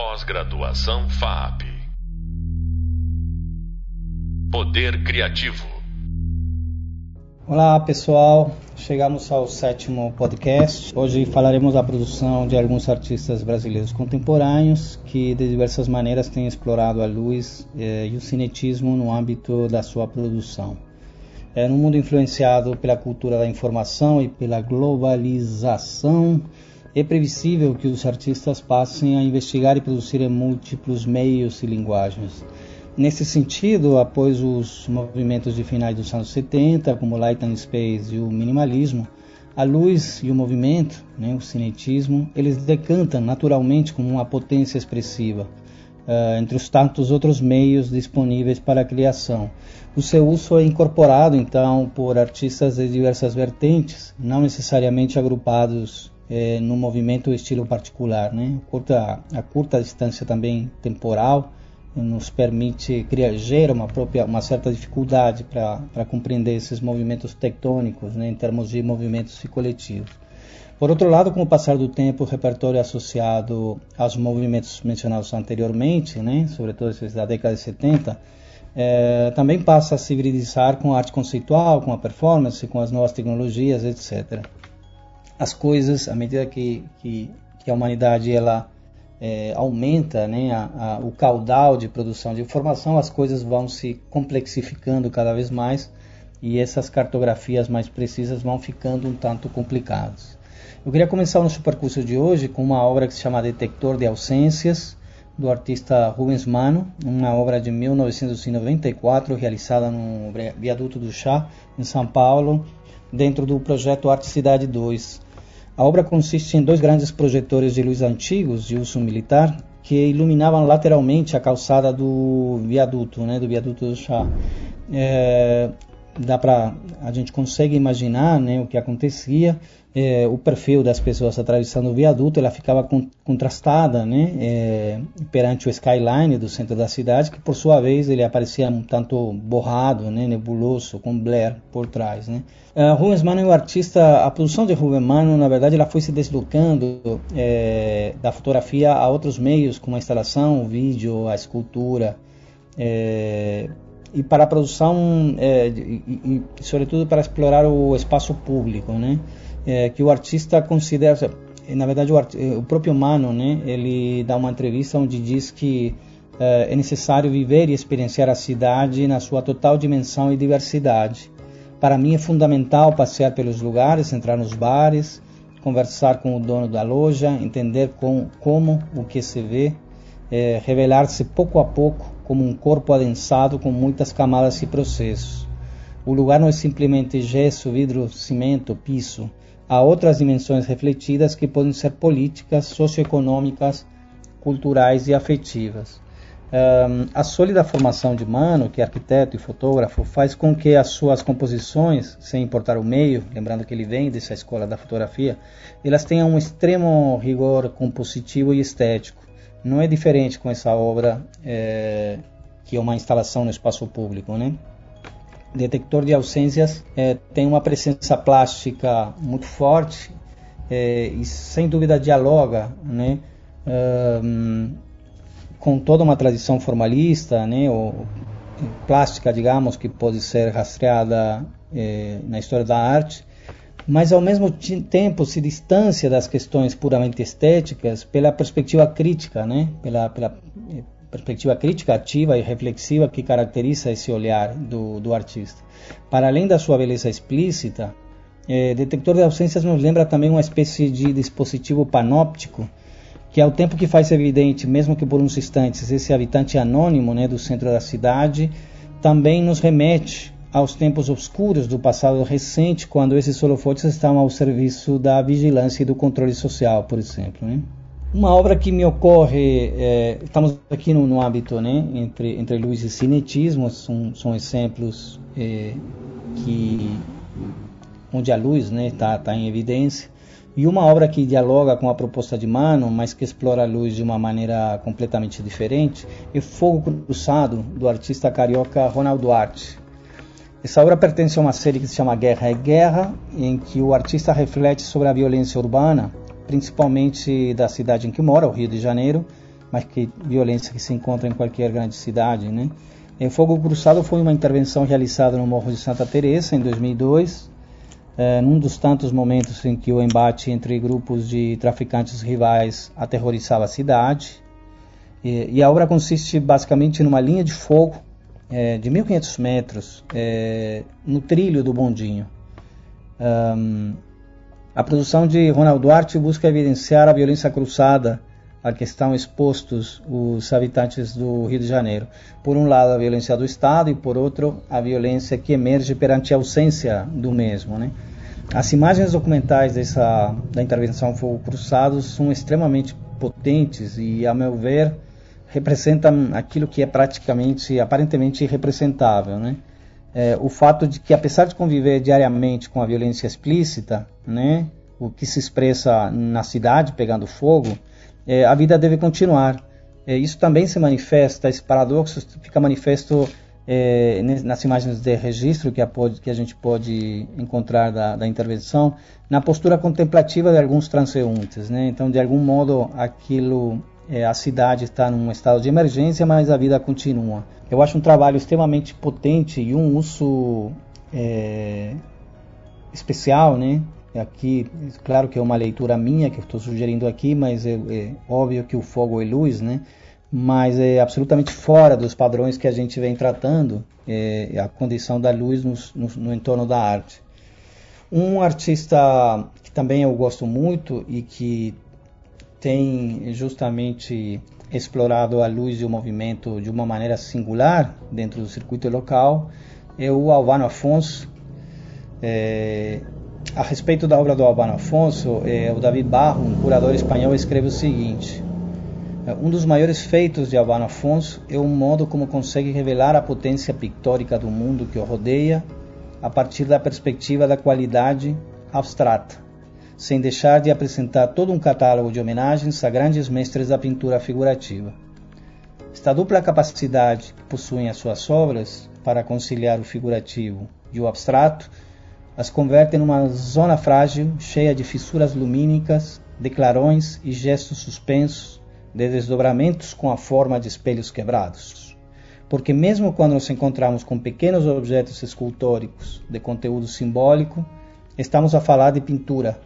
Pós-graduação FAP. Poder Criativo. Olá pessoal, chegamos ao sétimo podcast. Hoje falaremos da produção de alguns artistas brasileiros contemporâneos que de diversas maneiras têm explorado a luz eh, e o cinetismo no âmbito da sua produção. É, no mundo influenciado pela cultura da informação e pela globalização, é previsível que os artistas passem a investigar e produzir em múltiplos meios e linguagens. Nesse sentido, após os movimentos de finais dos anos 70, como Light and Space e o minimalismo, a luz e o movimento, né, o cinetismo, eles decantam naturalmente como uma potência expressiva, uh, entre os tantos outros meios disponíveis para a criação. O seu uso é incorporado, então, por artistas de diversas vertentes, não necessariamente agrupados é, no movimento estilo particular. Né? Curta, a curta distância também temporal nos permite criar, gera uma, própria, uma certa dificuldade para compreender esses movimentos tectônicos né, em termos de movimentos coletivos. Por outro lado, com o passar do tempo, o repertório associado aos movimentos mencionados anteriormente, né, sobretudo esses da década de 70, é, também passa a se hibridizar com a arte conceitual, com a performance, com as novas tecnologias, etc as coisas, à medida que, que, que a humanidade ela é, aumenta né, a, a, o caudal de produção de informação, as coisas vão se complexificando cada vez mais e essas cartografias mais precisas vão ficando um tanto complicadas. Eu queria começar o nosso percurso de hoje com uma obra que se chama Detector de Ausências, do artista Rubens Mano, uma obra de 1994 realizada no Viaduto do Chá, em São Paulo, dentro do projeto Arte Cidade 2. A obra consiste em dois grandes projetores de luz antigos de uso militar que iluminavam lateralmente a calçada do viaduto, né, do viaduto do chá. É, dá para a gente consegue imaginar, né, o que acontecia é, o perfil das pessoas atravessando o viaduto, ela ficava con contrastada né, é, perante o skyline do centro da cidade, que por sua vez ele aparecia um tanto borrado, né, nebuloso, com Blair por trás. Né. Uh, Rubens Mano é o artista, a produção de Rubens Mano, na verdade, ela foi se deslocando é, da fotografia a outros meios, como a instalação, o vídeo, a escultura, é, e para a produção, é, e, e, sobretudo para explorar o espaço público, né? é, que o artista considera, na verdade o, art, o, próprio Mano, né, ele dá uma entrevista onde diz que é, é necessário viver e experienciar a cidade na sua total dimensão e diversidade. Para mim é fundamental passear pelos lugares, entrar nos bares, conversar com o dono da loja, entender com, como o que se vê, é, revelar-se pouco a pouco como um corpo adensado com muitas camadas e processos. O lugar não é simplesmente gesso, vidro, cimento, piso há outras dimensões refletidas que podem ser políticas, socioeconômicas, culturais e afetivas. Um, a sólida formação de Mano, que é arquiteto e fotógrafo, faz com que as suas composições, sem importar o meio, lembrando que ele vem dessa escola da fotografia, elas tenham um extremo rigor compositivo e estético. Não é diferente com essa obra, é, que é uma instalação no espaço público, né? detector de ausências é, tem uma presença plástica muito forte é, e sem dúvida dialoga né, um, com toda uma tradição formalista, né, ou plástica, digamos, que pode ser rastreada é, na história da arte, mas ao mesmo tempo se distancia das questões puramente estéticas pela perspectiva crítica, né, pela, pela perspectiva crítica ativa e reflexiva que caracteriza esse olhar do, do artista. Para além da sua beleza explícita, é, Detector de Ausências nos lembra também uma espécie de dispositivo panóptico que ao tempo que faz evidente, mesmo que por uns instantes, esse habitante anônimo né, do centro da cidade, também nos remete aos tempos obscuros do passado recente, quando esses holofotes estavam ao serviço da vigilância e do controle social, por exemplo. Né? Uma obra que me ocorre, é, estamos aqui no, no âmbito né, entre, entre luz e cinetismo, são, são exemplos é, que, onde a luz está né, tá, tá em evidência, e uma obra que dialoga com a proposta de Mano, mas que explora a luz de uma maneira completamente diferente, é Fogo Cruzado, do artista carioca Ronaldo Duarte. Essa obra pertence a uma série que se chama Guerra é Guerra, em que o artista reflete sobre a violência urbana, principalmente da cidade em que mora, o Rio de Janeiro, mas que violência que se encontra em qualquer grande cidade, né? O Fogo Cruzado foi uma intervenção realizada no Morro de Santa Teresa em 2002, é, num dos tantos momentos em que o embate entre grupos de traficantes rivais aterrorizava a cidade. E, e a obra consiste basicamente numa linha de fogo é, de 1.500 metros é, no trilho do bondinho. Um, a produção de Ronald Duarte busca evidenciar a violência cruzada a que estão expostos os habitantes do Rio de Janeiro. Por um lado, a violência do Estado e, por outro, a violência que emerge perante a ausência do mesmo. Né? As imagens documentais dessa, da intervenção Fogo Cruzado são extremamente potentes e, a meu ver, representam aquilo que é praticamente, aparentemente irrepresentável. Né? é, o fato de que, apesar de conviver diariamente com a violência explícita, né, o que se expressa na cidade pegando fogo, é, a vida deve continuar. É, isso também se manifesta, esse paradoxo fica manifesto é, nas imagens de registro que a, que a, gente pode encontrar da, da, intervenção, na postura contemplativa de alguns transeuntes. Né? Então, de algum modo, aquilo, é, a cidade está num estado de emergência, mas a vida continua. Eu acho um trabalho extremamente potente e um uso é, especial, né? Aqui, claro que é uma leitura minha que eu estou sugerindo aqui, mas é, é, óbvio que o fogo é luz, né? Mas é absolutamente fora dos padrões que a gente vem tratando é, a condição da luz no, no, no entorno da arte. Um artista que também eu gosto muito e que tem justamente explorado a luz e o movimento de uma maneira singular dentro do circuito local é o Albano Afonso. É, a respeito da obra do Albano Afonso, é, o David Barro, um curador espanhol, escreve o seguinte: é, um dos maiores feitos de Albano Afonso é o modo como consegue revelar a potência pictórica do mundo que o rodeia a partir da perspectiva da qualidade abstrata sem deixar de apresentar todo um catálogo de homenagens a grandes mestres da pintura figurativa. Esta dupla capacidade que possuem as suas obras para conciliar o figurativo e o abstrato as converte numa zona frágil, cheia de fissuras lumínicas, de clarões e gestos suspensos, de desdobramentos com a forma de espelhos quebrados. Porque mesmo quando nos encontramos com pequenos objetos escultóricos de conteúdo simbólico, estamos a falar de pintura,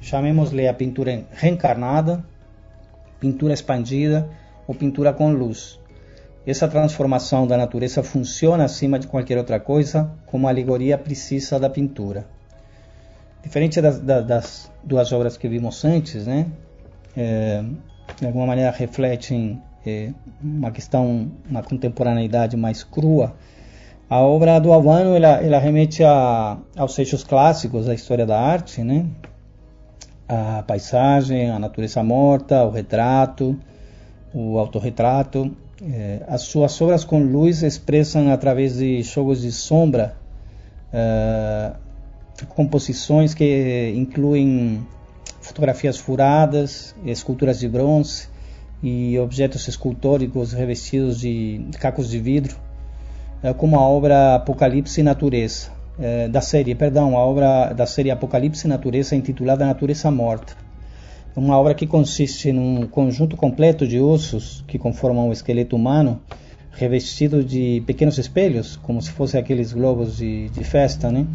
chamemos-lhe a pintura reencarnada, pintura expandida ou pintura com luz. Essa transformação da natureza funciona acima de qualquer outra coisa como alegoria precisa da pintura. Diferente das, das, duas obras que vimos antes, né? É, de alguma maneira refletem é, uma questão, uma contemporaneidade mais crua. A obra do Albano ela, ela remete a, aos eixos clássicos da história da arte, né? A paisagem, a natureza morta, o retrato, o autorretrato. É, as suas obras com luz expressam através de jogos de sombra é, composições que incluem fotografias furadas, esculturas de bronze e objetos escultóricos revestidos de cacos de vidro, é, como a obra Apocalipse e Natureza, é, da série, perdão, a obra da série Apocalipse e Natureza, intitulada Natureza Morta. Uma obra que consiste num conjunto completo de ossos que conformam o esqueleto humano, revestido de pequenos espelhos, como se fossem aqueles globos de, de festa, né?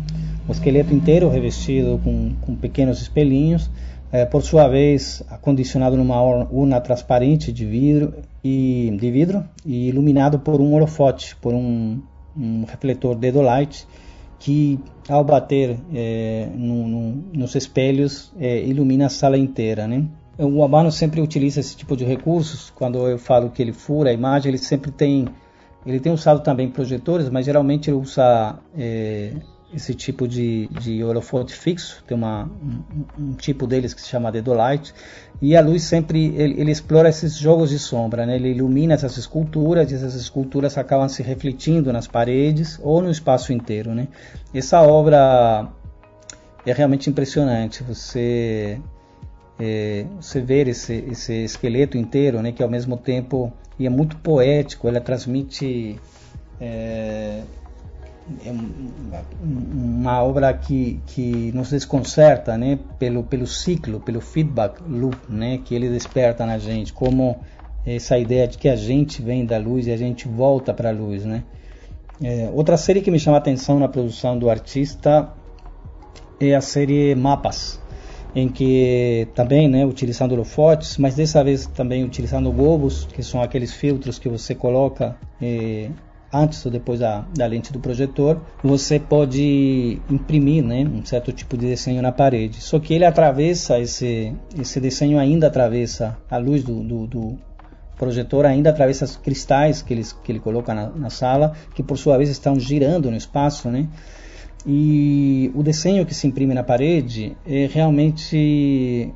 O esqueleto inteiro revestido com, com pequenos espelhinhos, é, por sua vez acondicionado numa urna transparente de vidro e de vidro e iluminado por um holofote, por um, um refletor dedolite que ao bater é, no, no, nos espelhos é, ilumina a sala inteira, né? O Abano sempre utiliza esse tipo de recursos. Quando eu falo que ele fura a imagem, ele sempre tem, ele tem usado também projetores, mas geralmente ele usa é, esse tipo de, de holofote fixo, tem uma, um, um, tipo deles que se chama Dedolite, e a luz sempre, ele, ele, explora esses jogos de sombra, né? ele ilumina essas esculturas, e essas esculturas acabam se refletindo nas paredes ou no espaço inteiro. Né? Essa obra é realmente impressionante, você, é, você ver esse, esse esqueleto inteiro, né? que ao mesmo tempo é muito poético, ela transmite... É, é uma obra que, que nos desconcerta, né, pelo pelo ciclo, pelo feedback loop, né, que ele desperta na gente, como essa ideia de que a gente vem da luz e a gente volta para a luz, né? É, outra série que me chama a atenção na produção do artista é a série Mapas, em que também, né, utilizando holofotes, mas dessa vez também utilizando globos, que são aqueles filtros que você coloca é, antes ou depois da, da, lente do projetor, você pode imprimir né, um certo tipo de desenho na parede. Só que ele atravessa, esse, esse desenho ainda atravessa a luz do, do, do projetor, ainda atravessa os cristais que ele, que ele coloca na, na sala, que por sua vez estão girando no espaço, né? E o desenho que se imprime na parede é realmente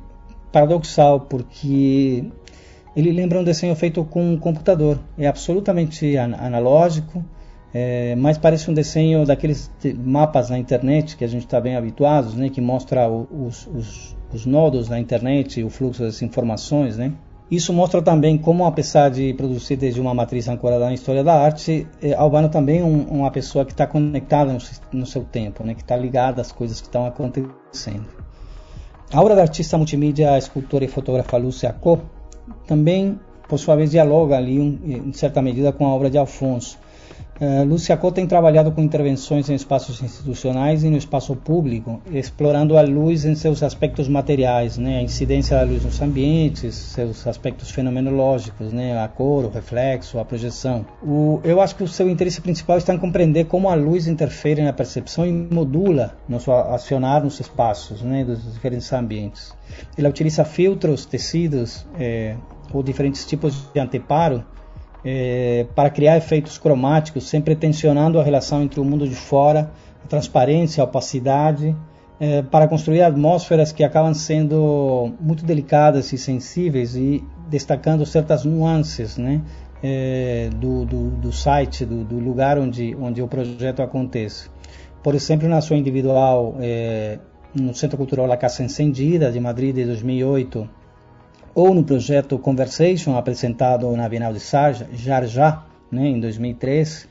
paradoxal, porque ele lembra um desenho feito com um computador. É absolutamente an analógico, é, mas parece um desenho daqueles mapas na internet que a gente está bem habituados, né, que mostra os, os, os, nodos na internet, o fluxo das informações, né. Isso mostra também como, apesar de produzir desde uma matriz ancorada na história da arte, é, Albano também é um, uma pessoa que está conectada no, no, seu tempo, né, que está ligada às coisas que estão acontecendo. A obra da artista multimídia, escultora e fotógrafa Lúcia Co também, por sua vez, dialoga ali, em certa medida, com a obra de Alfonso. Uh, Lúcia Cota tem trabalhado com intervenções em espaços institucionais e no espaço público, explorando a luz em seus aspectos materiais, né, a incidência da luz nos ambientes, seus aspectos fenomenológicos, né, a cor, o reflexo, a projeção. O, eu acho que o seu interesse principal está em compreender como a luz interfere na percepção e modula nosso acionar nos espaços né, dos diferentes ambientes. Ela utiliza filtros, tecidos é, ou diferentes tipos de anteparo é, para criar efeitos cromáticos, sempre tensionando a relação entre o mundo de fora, a transparência, a opacidade, é, para construir atmosferas que acabam sendo muito delicadas e sensíveis e destacando certas nuances né, é, do, do, do, site, do, do, lugar onde, onde o projeto acontece. Por exemplo, na sua individual, no Centro Cultural La Casa Encendida, de Madrid, de 2008, ou no projeto Conversation, apresentado na Bienal de Sarja, Jarjá, né, em 2003,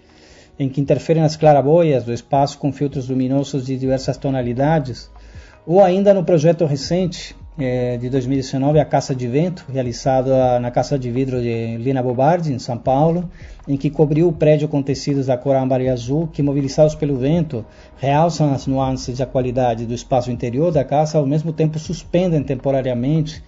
em que interferem as claraboias do espaço com filtros luminosos de diversas tonalidades, ou ainda no projeto recente eh, de 2019, a Caça de Vento, realizado na Casa de Vidro de Lina Bobardi, em São Paulo, em que cobriu o prédio com tecidos da cor âmbar e azul, que, mobilizados pelo vento, realçam as nuances da qualidade do espaço interior da casa, ao mesmo tempo suspendem temporariamente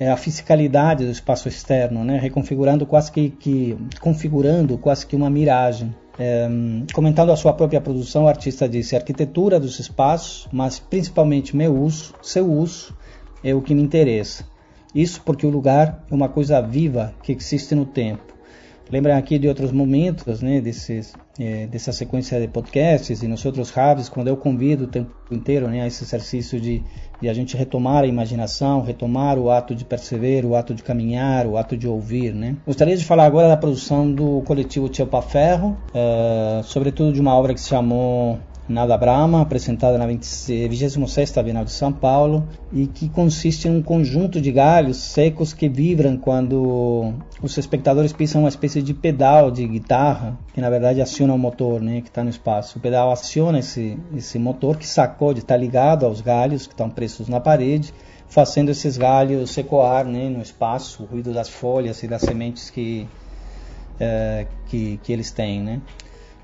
é, a fisicalidade do espaço externo, né? reconfigurando quase que, que configurando quase que uma miragem. É, comentando a sua própria produção, o artista disse: arquitetura dos espaços, mas principalmente meu uso, seu uso, é o que me interessa. Isso porque o lugar é uma coisa viva que existe no tempo. Lembram aqui de outros momentos, né, desses, é, dessa sequência de podcasts e nos outros hubs, quando eu convido o tempo inteiro né, a esse exercício de, de a gente retomar a imaginação, retomar o ato de perceber, o ato de caminhar, o ato de ouvir. Né. Gostaria de falar agora da produção do coletivo Tchepa Ferro, é, sobretudo de uma obra que se chamou Nada Brahma, apresentada na 26ª Bienal de São Paulo, e que consiste em um conjunto de galhos secos que vibram quando os espectadores pisam uma espécie de pedal de guitarra, que na verdade aciona o motor né, que está no espaço. O pedal aciona esse, esse motor que sacode, está ligado aos galhos que estão presos na parede, fazendo esses galhos ecoar né, no espaço, o ruído das folhas e das sementes que, é, que, que eles têm. Né?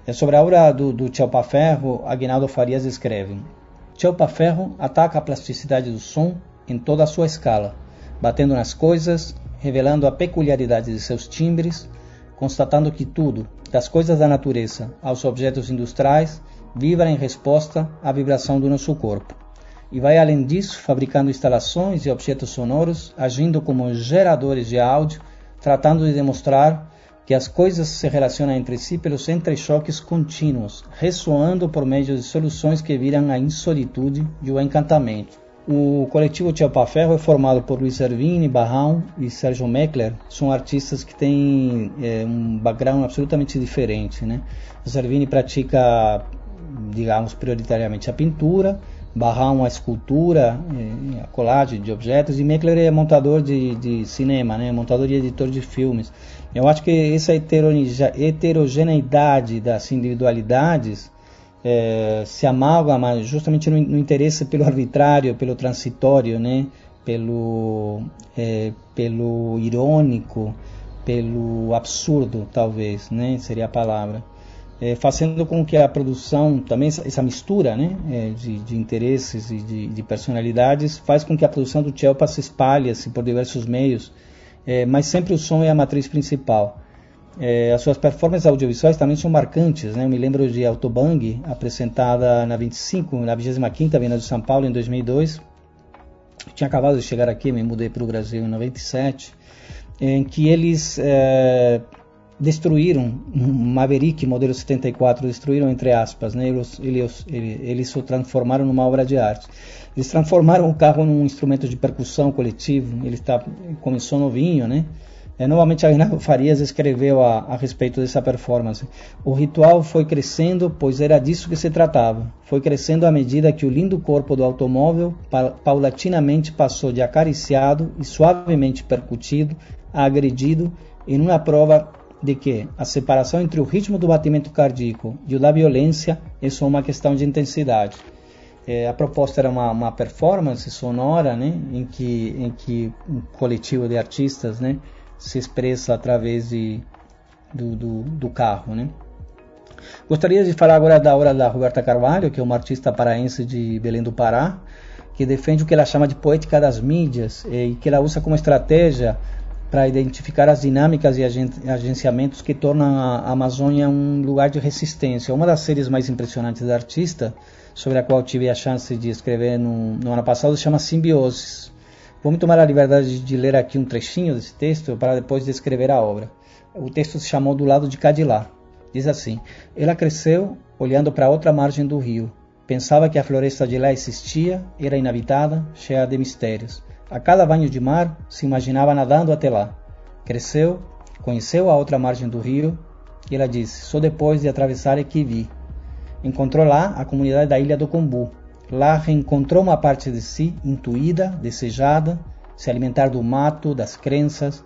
É sobre a obra do, do Ferro, Aguinaldo Farias escreve: Ferro ataca a plasticidade do som em toda a sua escala, batendo nas coisas, revelando a peculiaridade de seus timbres, constatando que tudo, das coisas da natureza aos objetos industriais, vibra em resposta à vibração do nosso corpo. E vai além disso, fabricando instalações e objetos sonoros, agindo como geradores de áudio, tratando de demonstrar que as coisas se relacionam entre si pelos entrechoques contínuos, ressoando por meio de soluções que viram a insolitude e o encantamento. O coletivo Tchelpa Ferro é formado por Luiz Ervini, Barrão e Sérgio Meckler. São artistas que têm é, um background absolutamente diferente. Né? O Servini pratica, digamos, prioritariamente a pintura, Barrão a escultura, é, a colagem de objetos, e Meckler é montador de, de cinema, né? montador e editor de filmes. Eu acho que essa heterogeneidade das individualidades é, se amalgama justamente no, no, interesse pelo arbitrário, pelo transitório, né? pelo, pelo irônico, pelo absurdo, talvez, né? Seria a palavra. É, fazendo com que a produção, também essa mistura né, é, de, de, interesses e de, de, personalidades, faz com que a produção do Chelpa se espalhe assim, por diversos meios, é, mas sempre o som é a matriz principal. É, as suas performances audiovisuais também são marcantes. Né? Eu me lembro de Autobang, apresentada na 25, na 25ª Bienal de São Paulo em 2002. Eu tinha acabado de chegar aqui, me mudei para o Brasil em 97, em que eles é, destruíram um Maverick modelo 74, destruíram entre aspas, né? eles, eles, eles o transformaram numa obra de arte. Eles transformaram o carro num instrumento de percussão coletivo. Ele está começou novinho, né? É, novamente, Aguinaldo Farias escreveu a, a, respeito dessa performance. O ritual foi crescendo, pois era disso que se tratava. Foi crescendo à medida que o lindo corpo do automóvel pa, paulatinamente passou de acariciado e suavemente percutido a agredido em uma prova de que a separação entre o ritmo do batimento cardíaco e o da violência é só uma questão de intensidade. É, a proposta era uma, uma performance sonora, né, em que, em que um coletivo de artistas, né, se expressa através de, do, do, do carro. Né? Gostaria de falar agora da obra da Roberta Carvalho, que é uma artista paraense de Belém do Pará, que defende o que ela chama de poética das mídias e que ela usa como estratégia para identificar as dinâmicas e agenciamentos que tornam a Amazônia um lugar de resistência. Uma das séries mais impressionantes da artista, sobre a qual tive a chance de escrever no, no ano passado, chama Simbioses. Vou me tomar a liberdade de ler aqui um trechinho desse texto para depois descrever a obra. O texto se chamou Do Lado de Cadilá. Diz assim: Ela cresceu olhando para outra margem do rio. Pensava que a floresta de lá existia, era inabitada, cheia de mistérios. A cada banho de mar, se imaginava nadando até lá. Cresceu, conheceu a outra margem do rio e ela disse: Só depois de atravessar é que vi. Encontrou lá a comunidade da Ilha do Combu, Lá reencontrou uma parte de si intuída, desejada, se alimentar do mato, das crenças.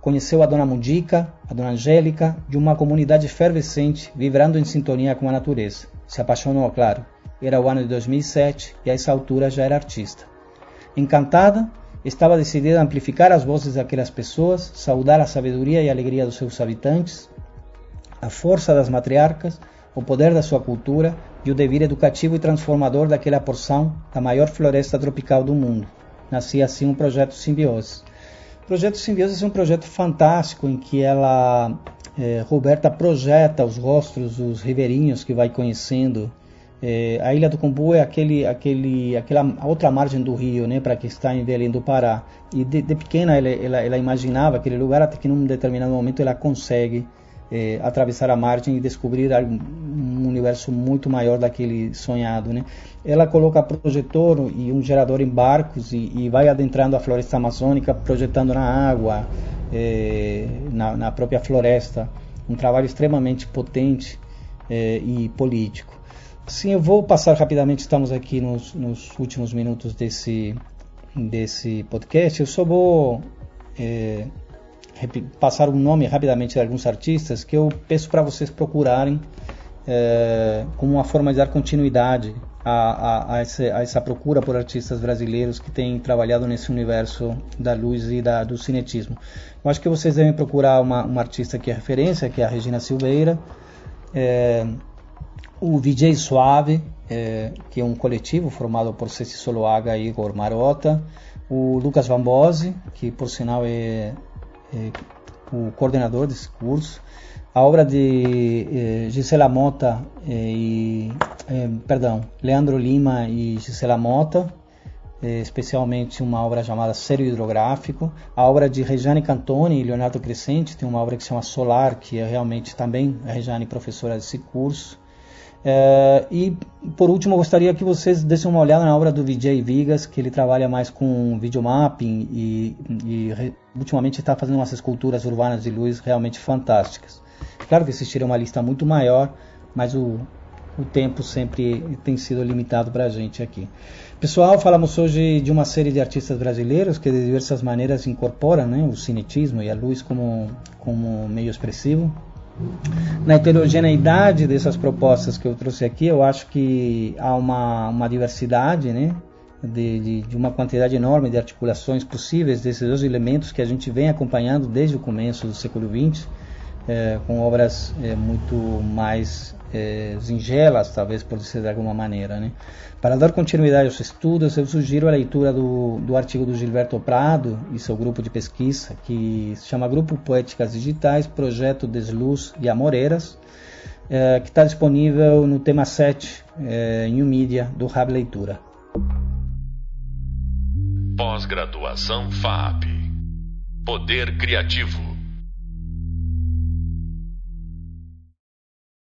Conheceu a Dona Mudica, a Dona Angélica, de uma comunidade efervescente, vibrando em sintonia com a natureza. Se apaixonou, claro. Era o ano de 2007 e a essa altura já era artista. Encantada, estava decidida a amplificar as vozes daquelas pessoas, saudar a sabedoria e a alegria dos seus habitantes, a força das matriarcas, o poder da sua cultura, e o devir educativo e transformador daquela porção da maior floresta tropical do mundo. Nascia assim um projeto Simbiose. O projeto Simbiose é um projeto fantástico em que ela, é, Roberta, projeta os rostos dos ribeirinhos que vai conhecendo. É, a Ilha do Combu é aquele, aquele, aquela outra margem do rio, né, para quem está em Belém do Pará. E de, de pequena ela, ela, ela imaginava aquele lugar até que num determinado momento ela consegue é, atravessar a margem e descobrir um universo muito maior daquele sonhado. Né? Ela coloca projetor e um gerador em barcos e, e vai adentrando a floresta amazônica, projetando na água, é, na, na, própria floresta. Um trabalho extremamente potente e político. Sim, eu vou passar rapidamente, estamos aqui nos, nos últimos minutos desse, desse podcast. Eu só vou é, passar o um nome rapidamente de alguns artistas que eu peço para vocês procurarem é, como uma forma de dar continuidade a, a, a, essa, a, essa, procura por artistas brasileiros que têm trabalhado nesse universo da luz e da, do cinetismo. Eu acho que vocês devem procurar uma, uma artista que é referência, que é a Regina Silveira, é, o VJ Suave, é, que é um coletivo formado por Ceci Soloaga e Igor Marota, o Lucas Vambose, que por sinal é é, o coordenador desse curso. A obra de eh, Gisela Mota eh, e, eh, perdão, Leandro Lima e Gisela Mota, especialmente uma obra chamada Sério Hidrográfico. A obra de Regiane Cantoni e Leonardo Crescente, tem uma obra que se chama Solar, que é realmente também a Regiane professora desse curso. É, e por último, eu gostaria que vocês dessem uma olhada na obra do Vijay Vigas, que ele trabalha mais com videomapping e, e ultimamente está fazendo umas esculturas urbanas de luz realmente fantásticas. Claro que existiria uma lista muito maior, mas o, o tempo sempre tem sido limitado para a gente aqui. Pessoal, falamos hoje de uma série de artistas brasileiros que de diversas maneiras incorporam né, o cinetismo e a luz como, como meio expressivo na heterogeneidade dessas propostas que eu trouxe aqui, eu acho que há uma, uma diversidade, né? de, de, de, uma quantidade enorme de articulações possíveis desses dois elementos que a gente vem acompanhando desde o começo do século XX, é, com obras é, muito mais é, singelas, talvez por dizer de alguma maneira. Né? Para dar continuidade aos estudos, eu sugiro a leitura do, do artigo do Gilberto Prado e seu grupo de pesquisa, que se chama Grupo Poéticas Digitais, Projeto Desluz e Amoreiras, é, que está disponível no tema 7, é, New Media, do Hub Leitura. Pós-graduação FAP. Poder Criativo.